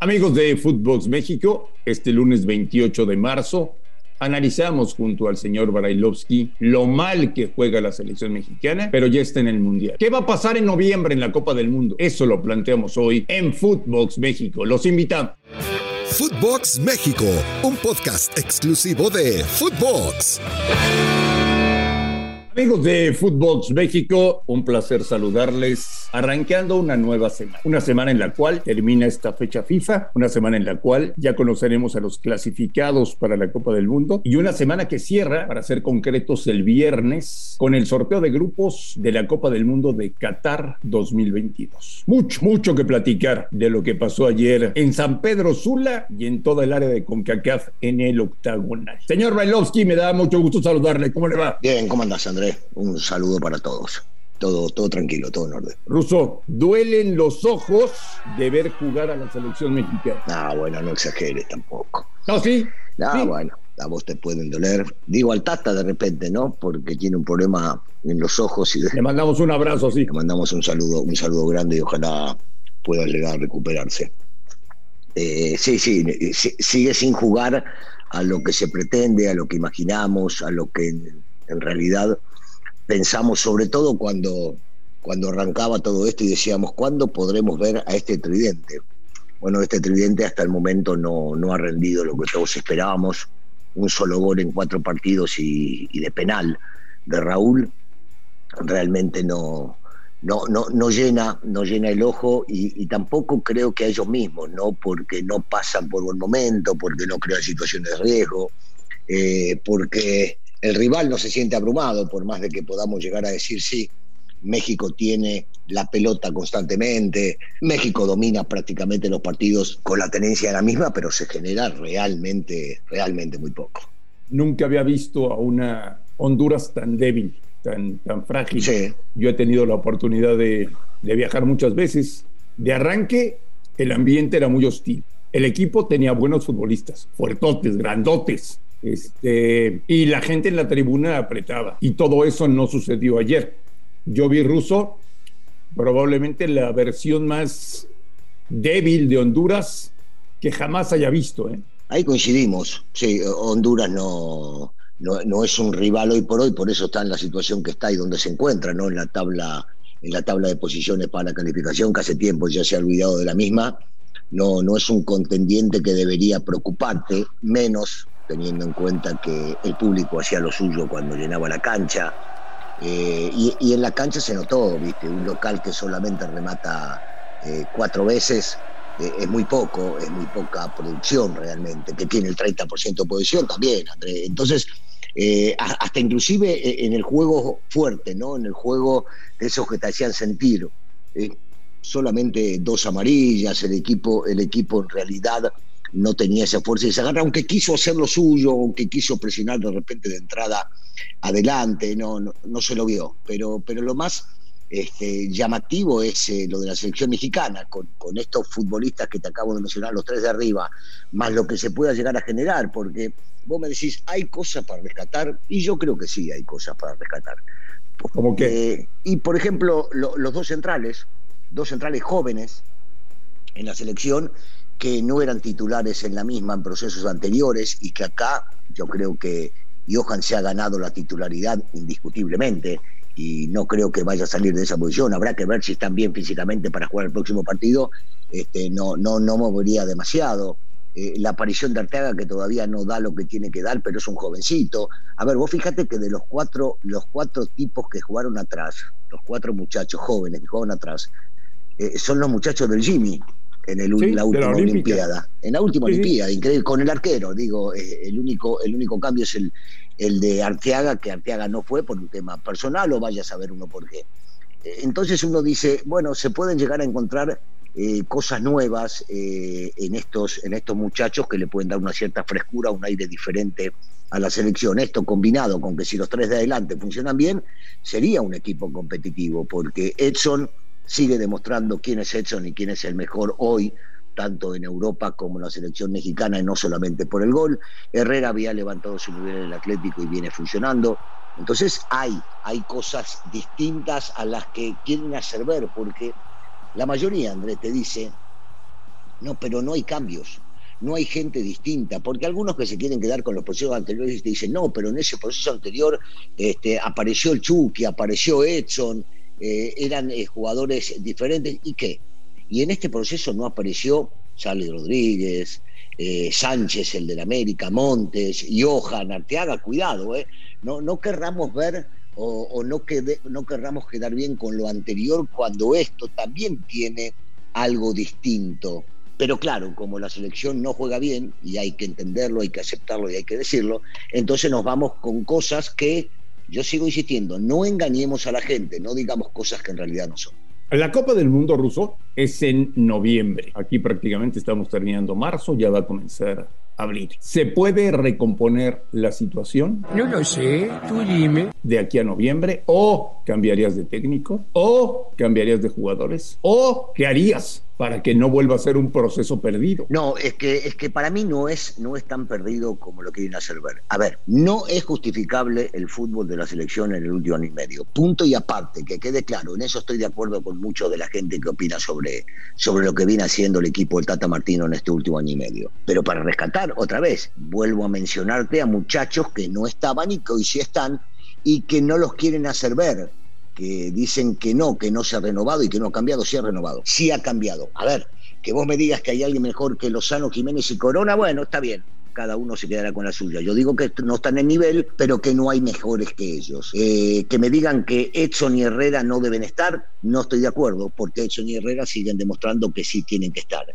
Amigos de Footbox México, este lunes 28 de marzo analizamos junto al señor Barailovsky lo mal que juega la selección mexicana, pero ya está en el Mundial. ¿Qué va a pasar en noviembre en la Copa del Mundo? Eso lo planteamos hoy en Footbox México. Los invitamos. Footbox México, un podcast exclusivo de Footbox. Amigos de Footbox México, un placer saludarles arrancando una nueva semana. Una semana en la cual termina esta fecha FIFA, una semana en la cual ya conoceremos a los clasificados para la Copa del Mundo y una semana que cierra, para ser concretos, el viernes con el sorteo de grupos de la Copa del Mundo de Qatar 2022. Mucho, mucho que platicar de lo que pasó ayer en San Pedro Sula y en toda el área de CONCACAF en el octagonal. Señor Bailovsky, me da mucho gusto saludarle. ¿Cómo le va? Bien, ¿cómo andas, Andrés? Un saludo para todos. Todo, todo tranquilo, todo en orden. Russo, duelen los ojos de ver jugar a la selección mexicana. Ah, bueno, no exageres tampoco. No, sí. Ah, bueno, a vos te pueden doler. Digo al Tata de repente, ¿no? Porque tiene un problema en los ojos y le mandamos un abrazo, sí. Le mandamos un saludo, un saludo grande y ojalá pueda llegar a recuperarse. Eh, sí, sí, sigue sin jugar a lo que se pretende, a lo que imaginamos, a lo que en realidad pensamos sobre todo cuando, cuando arrancaba todo esto y decíamos, ¿cuándo podremos ver a este tridente? Bueno, este tridente hasta el momento no, no ha rendido lo que todos esperábamos. Un solo gol en cuatro partidos y, de penal de Raúl realmente no, no, no, no, llena, no llena el ojo y, tampoco creo que a ellos mismos, ¿no? porque no pasan por buen momento, porque no crean situaciones de riesgo, eh, porque el rival no se siente abrumado, por más de que podamos llegar a decir sí. México tiene la pelota constantemente, México domina prácticamente los partidos con la tenencia de la misma, pero se genera realmente, realmente muy poco. Nunca había visto a una Honduras tan débil, tan, tan frágil. Yo he tenido la oportunidad de, de viajar muchas veces. De arranque, el ambiente era muy hostil. El equipo tenía buenos futbolistas, fuertotes, grandotes, este, y la gente en la tribuna apretaba. Y todo eso no sucedió ayer. Yo vi ruso, probablemente la versión más débil de Honduras que jamás haya visto. ¿eh? Ahí coincidimos. Sí, Honduras no, no, es un rival hoy por hoy, por eso está en la situación que está y donde se encuentra, ¿no? En la tabla, en la tabla de posiciones para la calificación, que hace tiempo ya se ha olvidado de la misma. No, no es un contendiente que debería preocuparte, menos teniendo en cuenta que el público hacía lo suyo cuando llenaba la cancha. Eh, y, en la cancha se notó, ¿viste? Un local que solamente remata eh, cuatro veces eh, es muy poco, es muy poca producción realmente, que tiene el 30% de posición también, André. Entonces, hasta inclusive en el juego fuerte, ¿no? En el juego de esos que te hacían sentir. solamente dos amarillas, el equipo, el equipo en realidad no tenía esa fuerza y se agarra, aunque quiso hacer lo suyo, aunque quiso presionar de repente de entrada adelante, no, no, se lo vio. Pero, pero lo más este, llamativo es eh, lo de la selección mexicana, con, estos futbolistas que te acabo de mencionar, los tres de arriba, más lo que se pueda llegar a generar, porque vos me decís, hay cosas para rescatar, y yo creo que sí hay cosas para rescatar. ¿Cómo que? y por ejemplo, los dos centrales, dos centrales jóvenes en la selección, que no eran titulares en la misma en procesos anteriores y que acá yo creo que Johan se ha ganado la titularidad indiscutiblemente y no creo que vaya a salir de esa posición. Habrá que ver si están bien físicamente para jugar el próximo partido. Este, no, no, no movería demasiado. Eh, la aparición de Arteaga, que todavía no da lo que tiene que dar, pero es un jovencito. A ver, vos fíjate que de los cuatro, los cuatro tipos que jugaron atrás, los cuatro muchachos jóvenes que jugaron atrás, eh, son los muchachos del Jimmy en el, la última Olimpiada. En la última Olimpiada, increíble, con el arquero, digo, eh, el único, el único cambio es el, el de Arteaga, que Arteaga no fue por un tema personal, o vaya a saber uno por qué. Eh, entonces uno dice, bueno, se pueden llegar a encontrar eh, cosas nuevas en, estos, en estos muchachos que le pueden dar una cierta frescura, un aire diferente a la selección. Esto combinado con que si los tres de adelante funcionan bien, sería un equipo competitivo, porque Edson sigue demostrando quién es Edson y quién es el mejor hoy, tanto en Europa como en la selección mexicana, y no solamente por el gol. Herrera había levantado su nivel en el Atlético y viene funcionando. Entonces hay, hay cosas distintas a las que quieren hacer ver, porque la mayoría, Andrés, te dice, No, pero no hay cambios no hay gente distinta, porque algunos que se quieren quedar con los procesos anteriores te dicen, no, pero en ese proceso anterior este, apareció el Chucky, apareció Edson, eh, eran eh, jugadores diferentes, ¿y qué? Y en este proceso no apareció Charlie Rodríguez, eh, Sánchez, el del América, Montes, Johan, Arteaga, cuidado, ¿eh? No, no querramos ver o, no, no querramos quedar bien con lo anterior cuando esto también tiene algo distinto. Pero claro, como la selección no juega bien, y hay que entenderlo, hay que aceptarlo y hay que decirlo, entonces nos vamos con cosas que, yo sigo insistiendo, no engañemos a la gente, no digamos cosas que en realidad no son. La Copa del Mundo ruso es en noviembre. Aquí prácticamente estamos terminando marzo, ya va a comenzar abril. ¿Se puede recomponer la situación? No lo sé, tú dime. De aquí a noviembre, o cambiarías de técnico, o cambiarías de jugadores, o qué harías para que no vuelva a ser un proceso perdido. No, es que, es que para mí no es, no es tan perdido como lo quieren hacer ver. A ver, no es justificable el fútbol de la selección en el último año y medio. Punto y aparte, que quede claro, en eso estoy de acuerdo con mucho de la gente que opina sobre, sobre lo que viene haciendo el equipo del Tata Martino en este último año y medio. Pero para rescatar, otra vez, vuelvo a mencionarte a muchachos que no estaban y que hoy sí están y que no los quieren hacer ver que dicen que no, que no se ha renovado y que no ha cambiado, sí ha renovado, sí ha cambiado. A ver, que vos me digas que hay alguien mejor que Lozano, Jiménez y Corona, bueno, está bien, cada uno se quedará con la suya. Yo digo que no están en nivel, pero que no hay mejores que ellos. Eh, que me digan que Edson y Herrera no deben estar, no estoy de acuerdo, porque Edson y Herrera siguen demostrando que sí tienen que estar.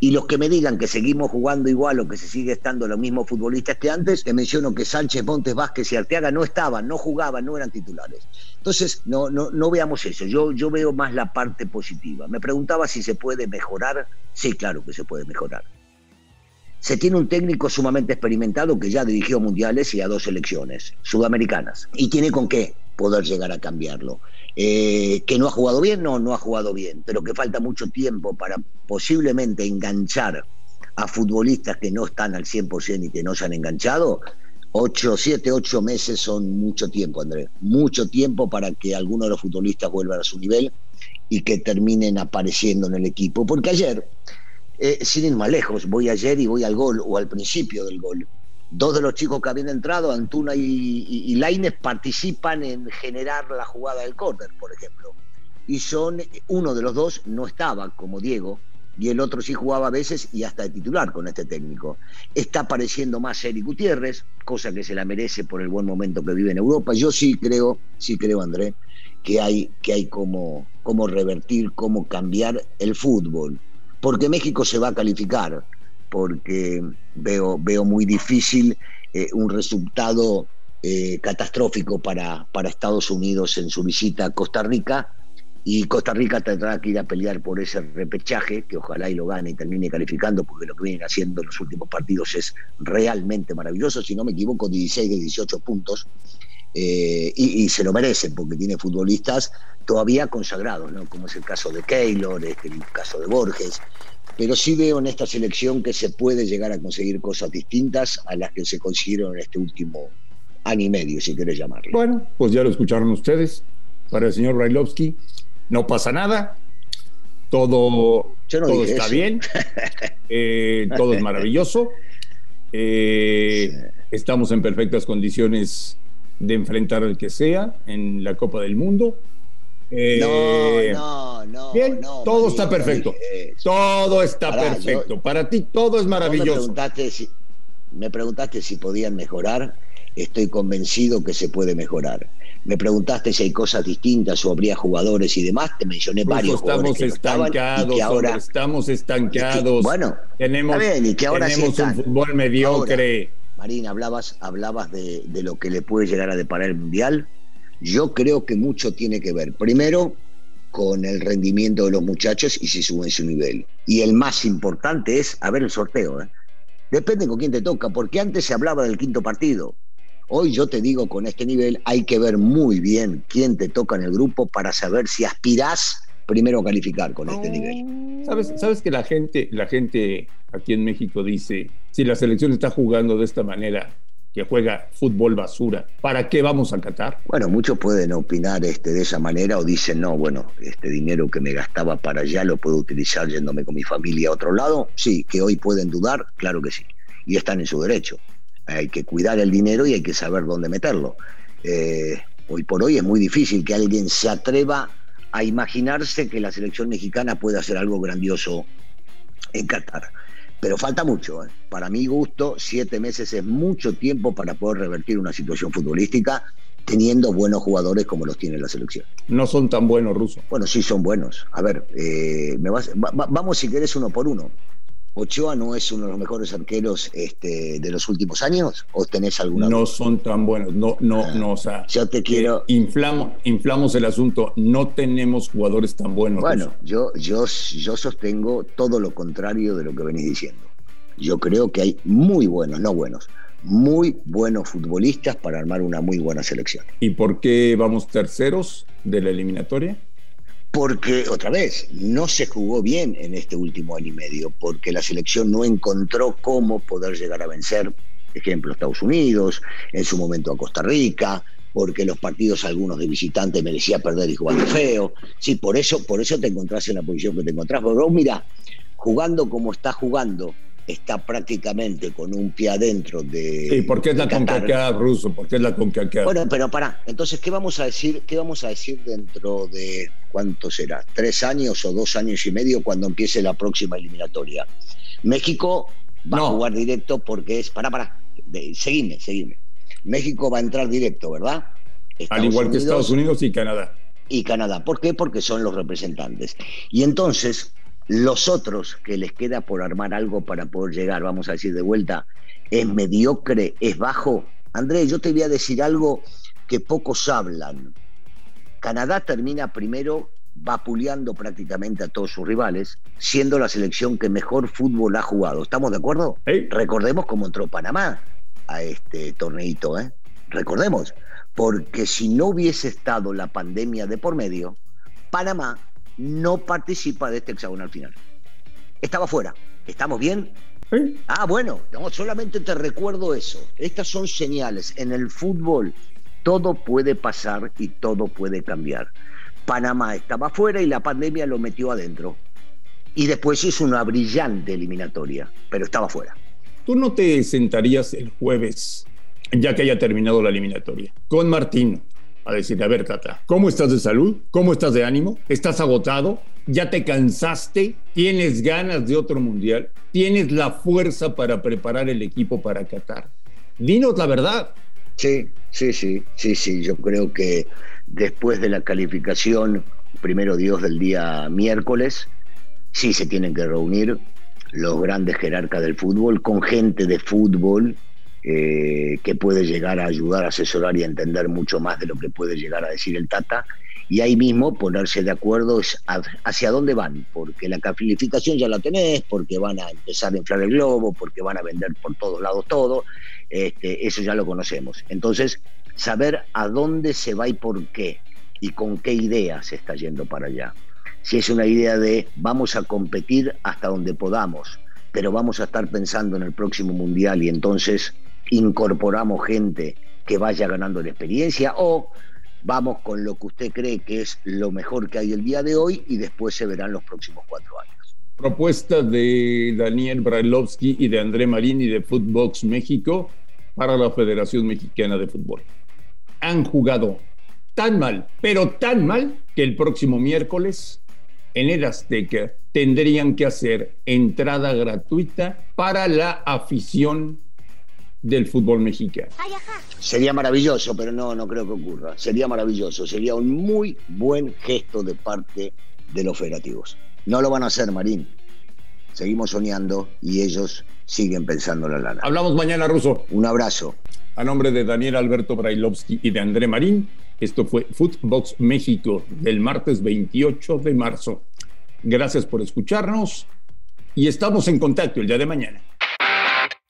Y los que me digan que seguimos jugando igual o que se sigue estando los mismos futbolistas que antes, te menciono que Sánchez, Montes, Vázquez y Arteaga no estaban, no jugaban, no eran titulares. Entonces, no, no, no veamos eso. Yo, yo veo más la parte positiva. Me preguntaba si se puede mejorar. Sí, claro que se puede mejorar. Se tiene un técnico sumamente experimentado que ya dirigió mundiales y a dos selecciones sudamericanas. Y tiene con qué poder llegar a cambiarlo. Eh, que no ha jugado bien, no, no ha jugado bien, pero que falta mucho tiempo para posiblemente enganchar a futbolistas que no están al 100% y que no se han enganchado, ocho, siete, ocho meses son mucho tiempo, Andrés. Mucho tiempo para que algunos de los futbolistas vuelvan a su nivel y que terminen apareciendo en el equipo. Porque ayer, eh, sin ir más lejos, voy ayer y voy al gol o al principio del gol. Dos de los chicos que habían entrado, Antuna y, y, Laines, participan en generar la jugada del córner, por ejemplo. Y son, uno de los dos no estaba, como Diego, y el otro sí jugaba a veces y hasta de titular con este técnico. Está apareciendo más Eric Gutiérrez, cosa que se la merece por el buen momento que vive en Europa. Yo sí creo, sí creo, André, que hay, que hay como, como revertir, cómo cambiar el fútbol. Porque México se va a calificar porque veo, veo muy difícil eh, un resultado eh, catastrófico para, para Estados Unidos en su visita a Costa Rica. Y Costa Rica tendrá que ir a pelear por ese repechaje, que ojalá y lo gane y termine calificando, porque lo que vienen haciendo en los últimos partidos es realmente maravilloso. Si no me equivoco, 16 de 18 puntos. Eh, y, se lo merecen porque tiene futbolistas todavía consagrados, ¿no? como es el caso de Keylor, este, el caso de Borges, pero sí veo en esta selección que se puede llegar a conseguir cosas distintas a las que se consiguieron en este último año y medio, si querés llamarlo. Bueno, pues ya lo escucharon ustedes. Para el señor Brailovsky, no pasa nada, todo, todo está bien, eh, todo es maravilloso, eh, estamos en perfectas condiciones de enfrentar al que sea en la Copa del Mundo. Eh, no, no, Bien, todo está perfecto. Todo está perfecto. Para ti todo es maravilloso. Me preguntaste, si, me preguntaste si podían mejorar. Estoy convencido que se puede mejorar. Me preguntaste si hay cosas distintas o habría jugadores y demás. Te mencioné varios estamos estancados, ahora estamos estancados. bueno, tenemos, que ahora tenemos un fútbol mediocre. Marina, hablabas, hablabas de, de lo que le puede llegar a deparar el mundial yo creo que mucho tiene que ver, primero, con el rendimiento de los muchachos y si suben su nivel. Y el más importante es, a ver el sorteo, ¿eh? depende con quién te toca, porque antes se hablaba del quinto partido. Hoy yo te digo, con este nivel hay que ver muy bien quién te toca en el grupo para saber si aspirás primero a calificar con este nivel. ¿Sabes, sabes que la gente, la gente aquí en México dice, si la selección está jugando de esta manera, que juega fútbol basura, ¿para qué vamos a Qatar? Bueno, muchos pueden opinar este, de esa manera o dicen, no, bueno, este dinero que me gastaba para allá lo puedo utilizar yéndome con mi familia a otro lado. Sí, que hoy pueden dudar, claro que sí. Y están en su derecho. Hay que cuidar el dinero y hay que saber dónde meterlo. Eh, hoy por hoy es muy difícil que alguien se atreva a imaginarse que la selección mexicana puede hacer algo grandioso en Qatar. Pero falta mucho. ¿eh? Para mi gusto, siete meses es mucho tiempo para poder revertir una situación futbolística teniendo buenos jugadores como los tiene la selección. No son tan buenos, Ruso. Bueno, sí son buenos. A ver, eh, me vas, vamos si querés uno por uno. ¿Ochoa no es uno de los mejores arqueros este, de los últimos años? ¿O tenés alguna? No son tan buenos, no, no, ah, no, o sea. Yo te quiero. Inflamos, inflamos el asunto, no tenemos jugadores tan buenos. Bueno, yo, yo, yo sostengo todo lo contrario de lo que venís diciendo. Yo creo que hay muy buenos, no buenos, muy buenos futbolistas para armar una muy buena selección. ¿Y por qué vamos terceros de la eliminatoria? Porque otra vez no se jugó bien en este último año y medio, porque la selección no encontró cómo poder llegar a vencer, ejemplo, Estados Unidos, en su momento a Costa Rica, porque los partidos algunos de visitantes merecía perder y jugando feo. Sí, por eso, por eso te encontrás en la posición que te encontrás. Pero mira, jugando como está jugando, está prácticamente con un pie adentro de. Sí, porque es la CONCACAF, Ruso, porque es la CONCACAF. Bueno, pero para, entonces, ¿qué vamos a decir? ¿Qué vamos a decir dentro de cuánto será? ¿Tres años o dos años y medio cuando empiece la próxima eliminatoria? México va a jugar directo porque es. Para, para, seguime, seguime. México va a entrar directo, ¿verdad? Al igual que Estados Unidos y Canadá. Y Canadá. ¿Por qué? Porque son los representantes. Y entonces, los otros que les queda por armar algo para poder llegar, vamos a decir de vuelta, es mediocre, es bajo. Andrés, yo te voy a decir algo que pocos hablan. Canadá termina primero vapuleando prácticamente a todos sus rivales, siendo la selección que mejor fútbol ha jugado. ¿Estamos de acuerdo? Recordemos cómo entró Panamá a este torneito, ¿eh? Recordemos, porque si no hubiese estado la pandemia de por medio, Panamá no participa de este hexagonal final. Estaba fuera. ¿Estamos bien? Ah, bueno, no, solamente te recuerdo eso. Estas son señales. En el fútbol todo puede pasar y todo puede cambiar. Panamá estaba fuera y la pandemia lo metió adentro. Y después hizo una brillante eliminatoria, pero estaba fuera. ¿Tú no te sentarías el jueves, ya que haya terminado la eliminatoria, con Martín, a decir, a ver, Tata, ¿cómo estás de salud? ¿Cómo estás de ánimo? ¿Estás agotado? ¿Ya te cansaste? ¿Tienes ganas de otro mundial? ¿Tienes la fuerza para preparar el equipo para Qatar? Dinos la verdad. Sí, sí, sí, sí, sí. Yo creo que después de la calificación, primero Dios del día miércoles, sí se tienen que reunir los grandes jerarcas del fútbol con gente de fútbol eh, que puede llegar a ayudar, asesorar y entender mucho más de lo que puede llegar a decir el Tata. Y ahí mismo ponerse de acuerdo hacia dónde van, porque la calificación ya la tenés, porque van a empezar a inflar el globo, porque van a vender por todos lados todo, este, eso ya lo conocemos. Entonces, saber a dónde se va y por qué, y con qué idea se está yendo para allá. Si es una idea de vamos a competir hasta donde podamos, pero vamos a estar pensando en el próximo mundial y entonces incorporamos gente que vaya ganando la experiencia o vamos con lo que usted cree que es lo mejor que hay el día de hoy y después se verán los próximos cuatro años. Propuesta de Daniel Brailovsky y de André Marini de Footbox México para la Federación Mexicana de Fútbol. Han jugado tan mal, pero tan mal, que el próximo miércoles en el Azteca tendrían que hacer entrada gratuita para la afición del fútbol mexicano. Sería maravilloso, pero no, no creo que ocurra. Sería maravilloso, sería un muy buen gesto de parte de los federativos. No lo van a hacer, Marín. Seguimos soñando y ellos siguen pensando la lana. Hablamos mañana, Ruso. Un abrazo. A nombre de Daniel Alberto Brailovsky y de André Marín, esto fue Footbox México del martes 28 de marzo. Gracias por escucharnos y estamos en contacto el día de mañana.